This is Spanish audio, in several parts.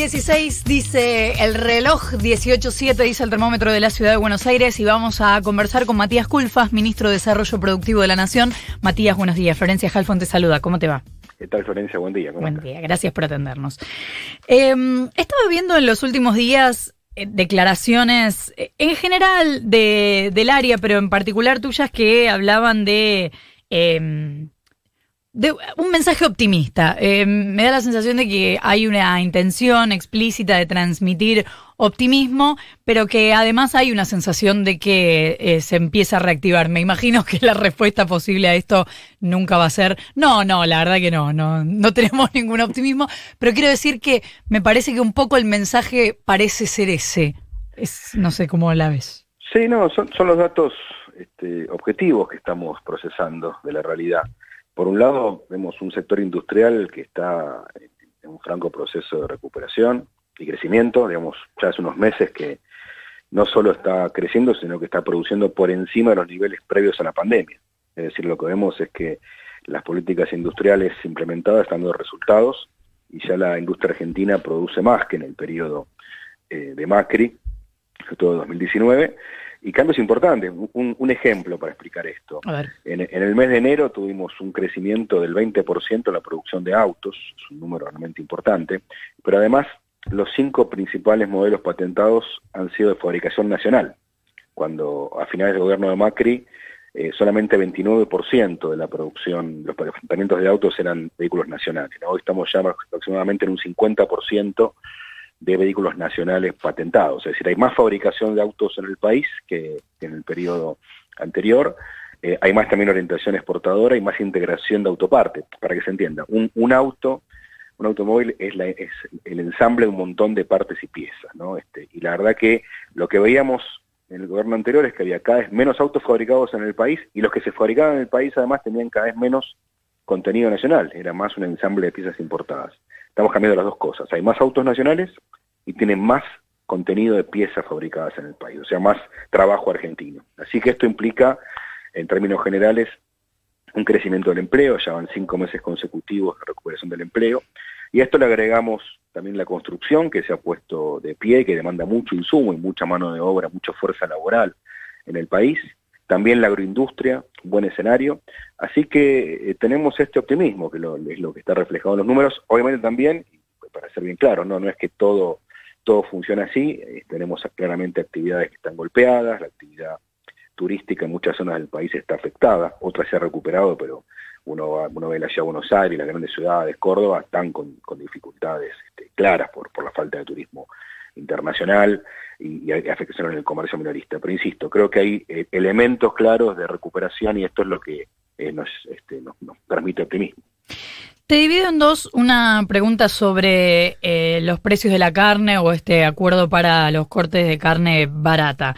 16 dice el reloj, 18.7 dice el termómetro de la ciudad de Buenos Aires y vamos a conversar con Matías Culfas, ministro de Desarrollo Productivo de la Nación. Matías, buenos días. Florencia Halfon te saluda. ¿Cómo te va? ¿Qué tal, Florencia? Buen día. Buen día, gracias por atendernos. Eh, estaba viendo en los últimos días eh, declaraciones eh, en general de, del área, pero en particular tuyas que hablaban de... Eh, un mensaje optimista. Eh, me da la sensación de que hay una intención explícita de transmitir optimismo, pero que además hay una sensación de que eh, se empieza a reactivar. Me imagino que la respuesta posible a esto nunca va a ser, no, no, la verdad que no, no, no tenemos ningún optimismo, pero quiero decir que me parece que un poco el mensaje parece ser ese. Es, no sé cómo la ves. Sí, no, son, son los datos este, objetivos que estamos procesando de la realidad. Por un lado, vemos un sector industrial que está en un franco proceso de recuperación y crecimiento, digamos, ya hace unos meses que no solo está creciendo, sino que está produciendo por encima de los niveles previos a la pandemia. Es decir, lo que vemos es que las políticas industriales implementadas están dando resultados y ya la industria argentina produce más que en el periodo eh, de Macri, sobre todo 2019, y cambios importantes. Un, un ejemplo para explicar esto. En, en, el mes de enero tuvimos un crecimiento del 20% en la producción de autos, es un número realmente importante, pero además los cinco principales modelos patentados han sido de fabricación nacional, cuando a finales del gobierno de Macri eh, solamente 29% de la producción, los patentamientos de autos eran vehículos nacionales. ¿no? Hoy estamos ya aproximadamente en un 50% de vehículos nacionales patentados. Es decir, hay más fabricación de autos en el país que, en el periodo anterior. Eh, hay más también orientación exportadora y más integración de autoparte, para que se entienda. Un, un auto, un automóvil es, la, es, el ensamble de un montón de partes y piezas, ¿no? Este, y la verdad que lo que veíamos en el gobierno anterior es que había cada vez menos autos fabricados en el país y los que se fabricaban en el país además tenían cada vez menos contenido nacional, era más un ensamble de piezas importadas. Estamos cambiando las dos cosas. Hay más autos nacionales y tienen más contenido de piezas fabricadas en el país, o sea, más trabajo argentino. Así que esto implica, en términos generales, un crecimiento del empleo, ya van cinco meses consecutivos de recuperación del empleo, y a esto le agregamos también la construcción, que se ha puesto de pie, que demanda mucho insumo y mucha mano de obra, mucha fuerza laboral en el país, también la agroindustria, un buen escenario. Así que eh, tenemos este optimismo, que lo, es lo que está reflejado en los números. Obviamente también, para ser bien claro, no, no es que todo, todo funciona así, eh, tenemos claramente actividades que están golpeadas, la actividad turística en muchas zonas del país está afectada, otras se ha recuperado, pero uno, uno ve la ciudad de Buenos Aires, las grandes ciudades, Córdoba, están con, dificultades este, claras por, la falta de turismo internacional y, y afectación en el comercio minorista. Pero insisto, creo que hay eh, elementos claros de recuperación y esto es lo que eh, nos, este, nos, permite optimismo. Te divido en dos una pregunta sobre eh, los precios de la carne o este acuerdo para los cortes de carne barata.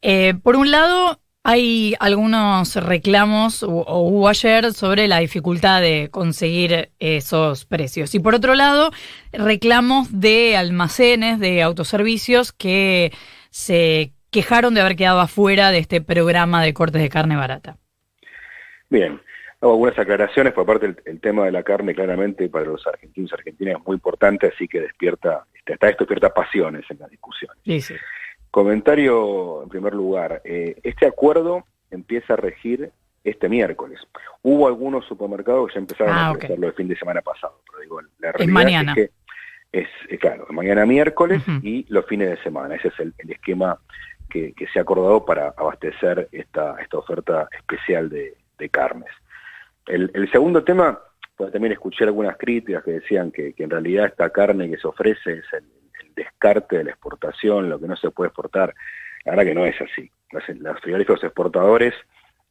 Eh, por un lado, hay algunos reclamos, o, o, hubo ayer, sobre la dificultad de conseguir esos precios. Y por otro lado, reclamos de almacenes, de autoservicios que se quejaron de haber quedado afuera de este programa de cortes de carne barata. Bien, hago algunas aclaraciones por parte del el tema de la carne, claramente para los argentinos y argentinas es muy importante, así que despierta, hasta esto despierta pasiones en la discusión. Sí, sí. Comentario en primer lugar, eh, este acuerdo empieza a regir este miércoles. Hubo algunos supermercados que ya empezaron ah, a ofrecerlo okay. el fin de semana pasado, pero digo, la realidad es, mañana. es que es, es, claro, mañana miércoles uh -huh. y los fines de semana. Ese es el, el esquema que, que, se ha acordado para abastecer esta, esta oferta especial de, de carnes. El, segundo tema, pues también escuché algunas críticas que decían que, que, en realidad esta carne que se ofrece es el, descarte de la exportación, lo que no se puede exportar. La verdad que no es así. Los, los frigoríficos exportadores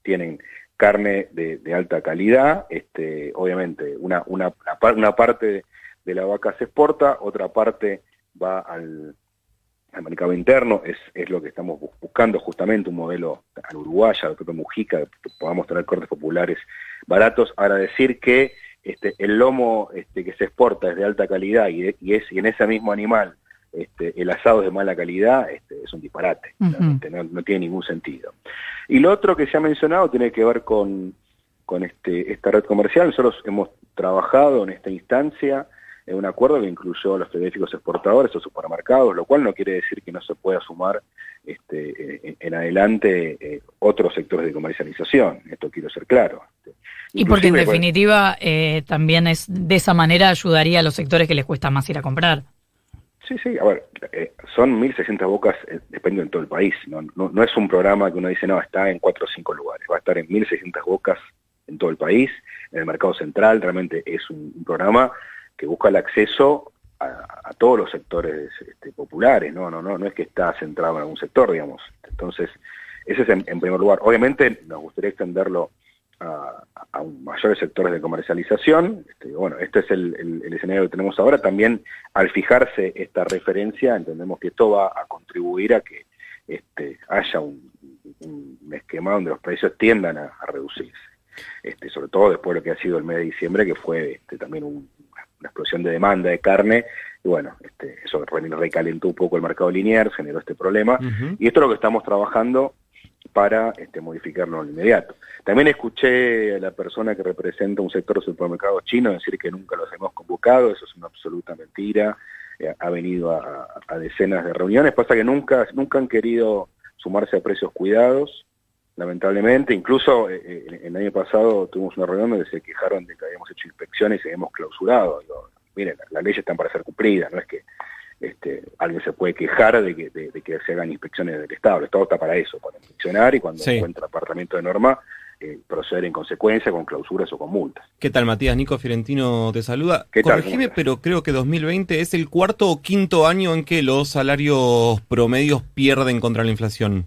tienen carne de, de, alta calidad, este, obviamente una, una, una parte de la vaca se exporta, otra parte va al, al mercado interno, es, es, lo que estamos buscando justamente, un modelo al uruguaya, al propio Mujica, que podamos tener cortes populares baratos. Ahora decir que este, el lomo este, que se exporta es de alta calidad y, y, es, y en ese mismo animal este, el asado es de mala calidad, este, es un disparate, uh -huh. no, no, tiene ningún sentido. Y lo otro que se ha mencionado tiene que ver con, con este, esta red comercial. Nosotros hemos trabajado en esta instancia un acuerdo que incluyó a los frigoríficos exportadores o supermercados, lo cual no quiere decir que no se pueda sumar este, en, adelante eh, otros sectores de comercialización. Esto quiero ser claro. y porque en definitiva eh, también es de esa manera ayudaría a los sectores que les cuesta más ir a comprar. Sí, sí, a ver, eh, son 1.600 bocas, eh, depende en todo el país. No, no, es un programa que uno dice, no, está en cuatro o cinco lugares. Va a estar en 1.600 bocas en todo el país. En el mercado central realmente es un, programa que busca el acceso a, todos los sectores este, populares. No, no, no, no es que está centrado en algún sector, digamos. Entonces, ese es en, primer lugar. Obviamente nos gustaría extenderlo a, mayores sectores de comercialización. Este, bueno, este es el, escenario que tenemos ahora. También al fijarse esta referencia, entendemos que esto va a contribuir a que este, haya un, esquema donde los precios tiendan a, reducirse. Este, sobre todo después de lo que ha sido el mes de diciembre, que fue este, también una explosión de demanda de carne, y bueno, este, eso recalentó un poco el mercado lineal, generó este problema, y esto es lo que estamos trabajando para este, modificarlo en inmediato. También escuché a la persona que representa un sector de supermercados chino decir que nunca los hemos convocado, eso es una absoluta mentira, eh, ha venido a, decenas de reuniones, pasa que nunca, nunca han querido sumarse a precios cuidados, lamentablemente, incluso eh, eh, el año pasado tuvimos una reunión donde se quejaron de que habíamos hecho inspecciones y habíamos clausurado. miren, las leyes están para ser cumplidas, no es que este, alguien se puede quejar de que, se hagan inspecciones del Estado. El Estado está para eso, para inspeccionar y cuando encuentra apartamento de norma, eh, proceder en consecuencia con clausuras o con multas. ¿Qué tal, Matías? Nico Fiorentino te saluda. ¿Qué Corregime, pero creo que 2020 es el cuarto o quinto año en que los salarios promedios pierden contra la inflación.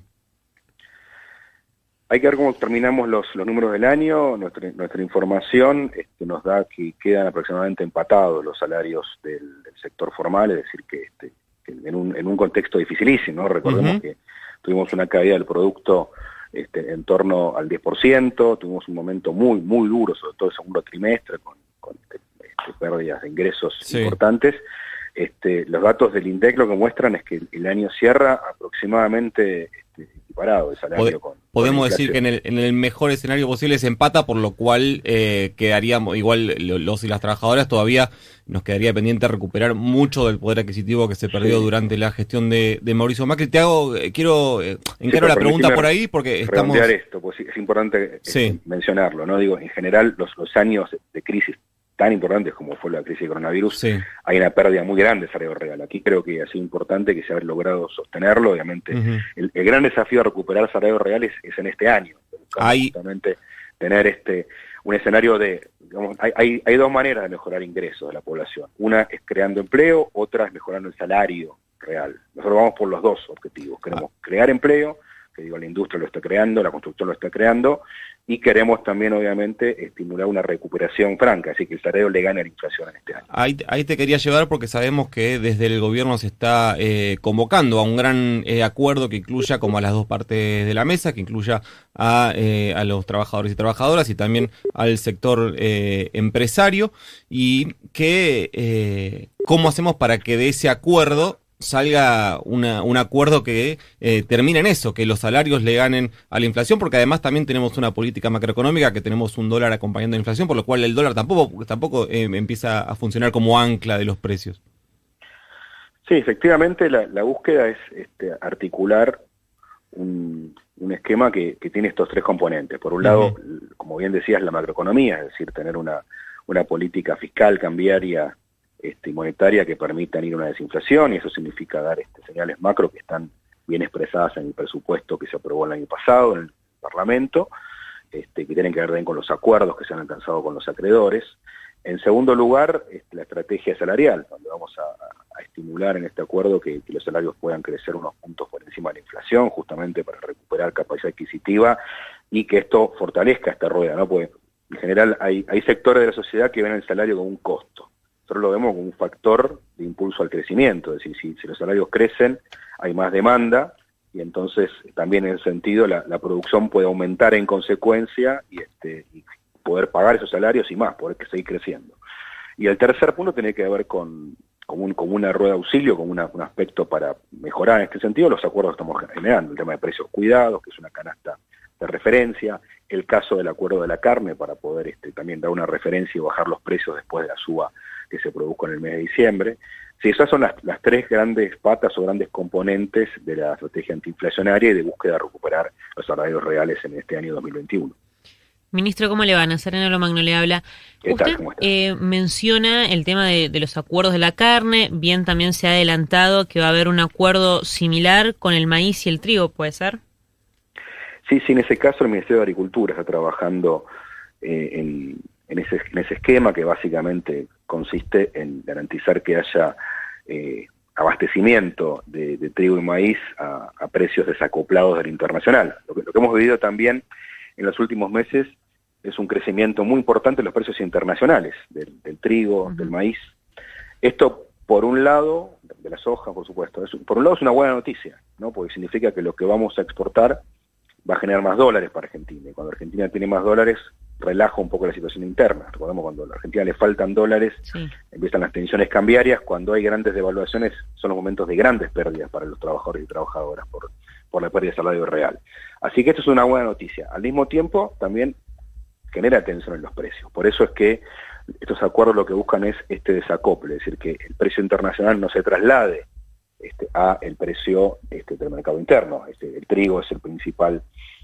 Hay que ver cómo terminamos los, números del año. Nuestra, nuestra información este, nos da que quedan aproximadamente empatados los salarios del, sector formal, es decir, que, este, en, un, en, un, contexto dificilísimo. Recordemos que tuvimos una caída del producto este, en torno al 10%, tuvimos un momento muy, muy duro, sobre todo el segundo trimestre, con, pérdidas de ingresos importantes. Este, los datos del INDEC lo que muestran es que el año cierra aproximadamente equiparado el salario con, Podemos decir que en el, en el, mejor escenario posible se empata, por lo cual eh, quedaríamos, igual los y las trabajadoras todavía nos quedaría pendiente recuperar mucho del poder adquisitivo que se perdió durante la gestión de, Mauricio Macri. Te hago, eh, quiero, eh, encaro la pregunta por ahí porque estamos... esto, pues es importante eh, mencionarlo, ¿no? Digo, en general los, los años de crisis tan importantes como fue la crisis de coronavirus, hay una pérdida muy grande de salario real. Aquí creo que ha sido importante que se haya logrado sostenerlo. Obviamente, el, gran desafío de recuperar salario real es, en este año. Hay... Justamente tener este un escenario de, digamos, hay, hay, dos maneras de mejorar ingresos de la población. Una es creando empleo, otra es mejorando el salario real. Nosotros vamos por los dos objetivos. Queremos crear empleo, digo, la industria lo está creando, la construcción lo está creando, y queremos también, obviamente, estimular una recuperación franca, así que el salario le gane a la inflación en este año. Ahí, ahí te quería llevar porque sabemos que desde el gobierno se está eh, convocando a un gran eh, acuerdo que incluya como a las dos partes de la mesa, que incluya a, eh, a los trabajadores y trabajadoras y también al sector empresario, y que cómo hacemos para que de ese acuerdo salga un acuerdo que eh, termine en eso, que los salarios le ganen a la inflación, porque además también tenemos una política macroeconómica que tenemos un dólar acompañando la inflación, por lo cual el dólar tampoco, tampoco eh, empieza a funcionar como ancla de los precios. Sí, efectivamente la, búsqueda es este, articular un, esquema que, tiene estos tres componentes. Por un lado, como bien decías, la macroeconomía, es decir, tener una, una política fiscal cambiaria este, monetaria que permitan ir a una desinflación y eso significa dar este, señales macro que están bien expresadas en el presupuesto que se aprobó el año pasado en el Parlamento, este, que tienen que ver también con los acuerdos que se han alcanzado con los acreedores. En segundo lugar, este, la estrategia salarial, donde vamos a, estimular en este acuerdo que, los salarios puedan crecer unos puntos por encima de la inflación, justamente para recuperar capacidad adquisitiva y que esto fortalezca esta rueda, ¿no? Porque en general hay, hay sectores de la sociedad que ven el salario como un costo nosotros lo vemos como un factor de impulso al crecimiento, es decir, si, los salarios crecen, hay más demanda y entonces también en ese sentido la, producción puede aumentar en consecuencia y, este, poder pagar esos salarios y más, poder seguir creciendo. Y el tercer punto tiene que ver con, con, una rueda de auxilio, con un aspecto para mejorar en este sentido los acuerdos que estamos generando, el tema de precios cuidados, que es una canasta de referencia, el caso del acuerdo de la carne para poder este, también dar una referencia y bajar los precios después de la suba que se produjo en el mes de diciembre. Sí, esas son las, las, tres grandes patas o grandes componentes de la estrategia antiinflacionaria y de búsqueda de recuperar los salarios reales en este año 2021. Ministro, ¿cómo le van? A Serena Lomagno le habla. Usted eh, menciona el tema de, de, los acuerdos de la carne, bien también se ha adelantado que va a haber un acuerdo similar con el maíz y el trigo, ¿puede ser? Sí, sí, en ese caso el Ministerio de Agricultura está trabajando eh, en, en, ese, en ese esquema que básicamente consiste en garantizar que haya eh, abastecimiento de, de, trigo y maíz a, a, precios desacoplados del internacional. Lo que, lo que hemos vivido también en los últimos meses es un crecimiento muy importante en los precios internacionales del, del trigo, uh -huh. del maíz. Esto, por un lado, de la soja, por supuesto, es, por un lado es una buena noticia, ¿no? porque significa que lo que vamos a exportar va a generar más dólares para Argentina. Y cuando Argentina tiene más dólares, relaja un poco la situación interna. Recordemos cuando a la Argentina le faltan dólares, sí. empiezan las tensiones cambiarias, cuando hay grandes devaluaciones son los momentos de grandes pérdidas para los trabajadores y trabajadoras por, por la pérdida de salario real. Así que esto es una buena noticia. Al mismo tiempo, también genera tensión en los precios. Por eso es que estos acuerdos lo que buscan es este desacople, es decir, que el precio internacional no se traslade este, a el precio este, del mercado interno. Este, el trigo es el principal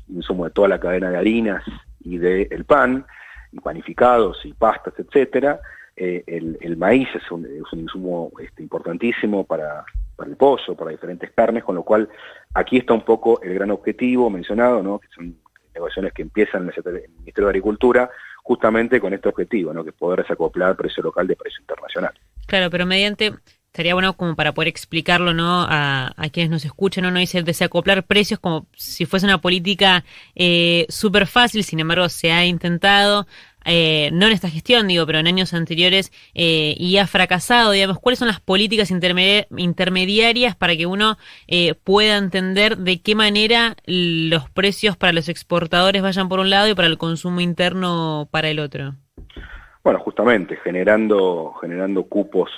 insumo de toda la cadena de harinas y del de pan, y panificados y pastas, etcétera. Eh, el, maíz es un, es un insumo este, importantísimo para, para, el pollo, para diferentes carnes, con lo cual aquí está un poco el gran objetivo mencionado, ¿no? que son negociaciones que empiezan en el Ministerio de Agricultura, justamente con este objetivo, ¿no? que poder desacoplar precio local de precio internacional. Claro, pero mediante estaría bueno como para poder explicarlo no a, quienes nos escuchan no no dice desacoplar precios como si fuese una política eh, súper fácil sin embargo se ha intentado eh, no en esta gestión digo pero en años anteriores eh, y ha fracasado digamos. Cuáles son las políticas intermedi intermediarias para que uno eh, pueda entender de qué manera los precios para los exportadores vayan por un lado y para el consumo interno para el otro bueno justamente generando generando cupos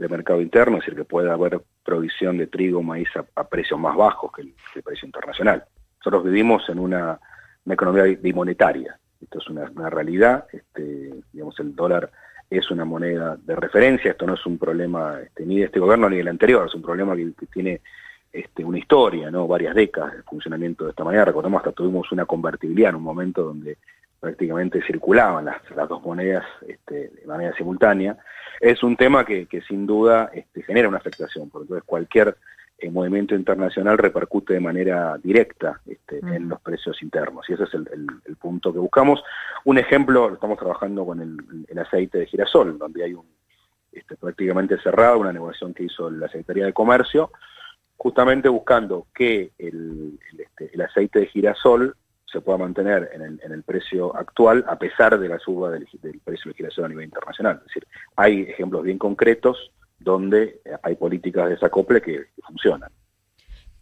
de mercado interno, es decir, que pueda haber provisión de trigo, maíz a, precios más bajos que el, que precio internacional. Nosotros vivimos en una, economía bimonetaria, esto es una, una, realidad, este, digamos, el dólar es una moneda de referencia, esto no es un problema este, ni de este gobierno ni del anterior, es un problema que, que tiene este, una historia, ¿no? varias décadas de funcionamiento de esta manera, recordemos hasta tuvimos una convertibilidad en un momento donde prácticamente circulaban las, las dos monedas este, de manera simultánea, es un tema que, que sin duda este, genera una afectación, porque entonces cualquier eh, movimiento internacional repercute de manera directa este, mm. en los precios internos, y ese es el, el, el, punto que buscamos. Un ejemplo, estamos trabajando con el, el aceite de girasol, donde hay un este, prácticamente cerrado, una negociación que hizo la Secretaría de Comercio, justamente buscando que el, este, el aceite de girasol se pueda mantener en el, precio actual a pesar de la suba del, precio de giración a nivel internacional. Es decir, hay ejemplos bien concretos donde hay políticas de desacople que, que funcionan.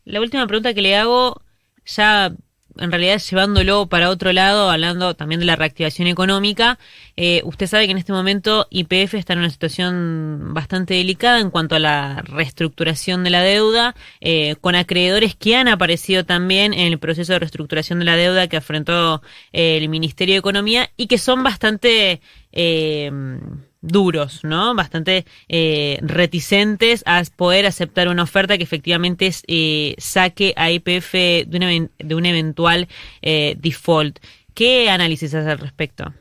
La última pregunta que le hago, ya en realidad llevándolo para otro lado, hablando también de la reactivación económica, eh, usted sabe que en este momento IPF está en una situación bastante delicada en cuanto a la reestructuración de la deuda, eh, con acreedores que han aparecido también en el proceso de reestructuración de la deuda que afrontó eh, el Ministerio de Economía y que son bastante eh, duros, ¿no? Bastante eh, reticentes a poder aceptar una oferta que efectivamente eh, saque a IPF de, una, de un eventual eh, default. ¿Qué análisis hace al respecto?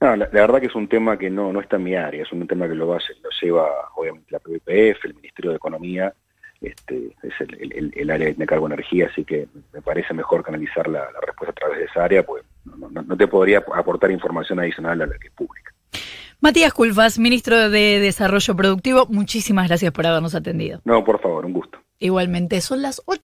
No, la, la, verdad que es un tema que no, no está en mi área, es un tema que lo, va, lo lleva obviamente la PPF, el Ministerio de Economía, este, es el, área de cargo energía, así que me parece mejor canalizar la, respuesta a través de esa área, pues no, no te podría aportar información adicional a la que es pública. Matías Culfas, ministro de Desarrollo Productivo, muchísimas gracias por habernos atendido. No, por favor, un gusto. Igualmente, son las 8.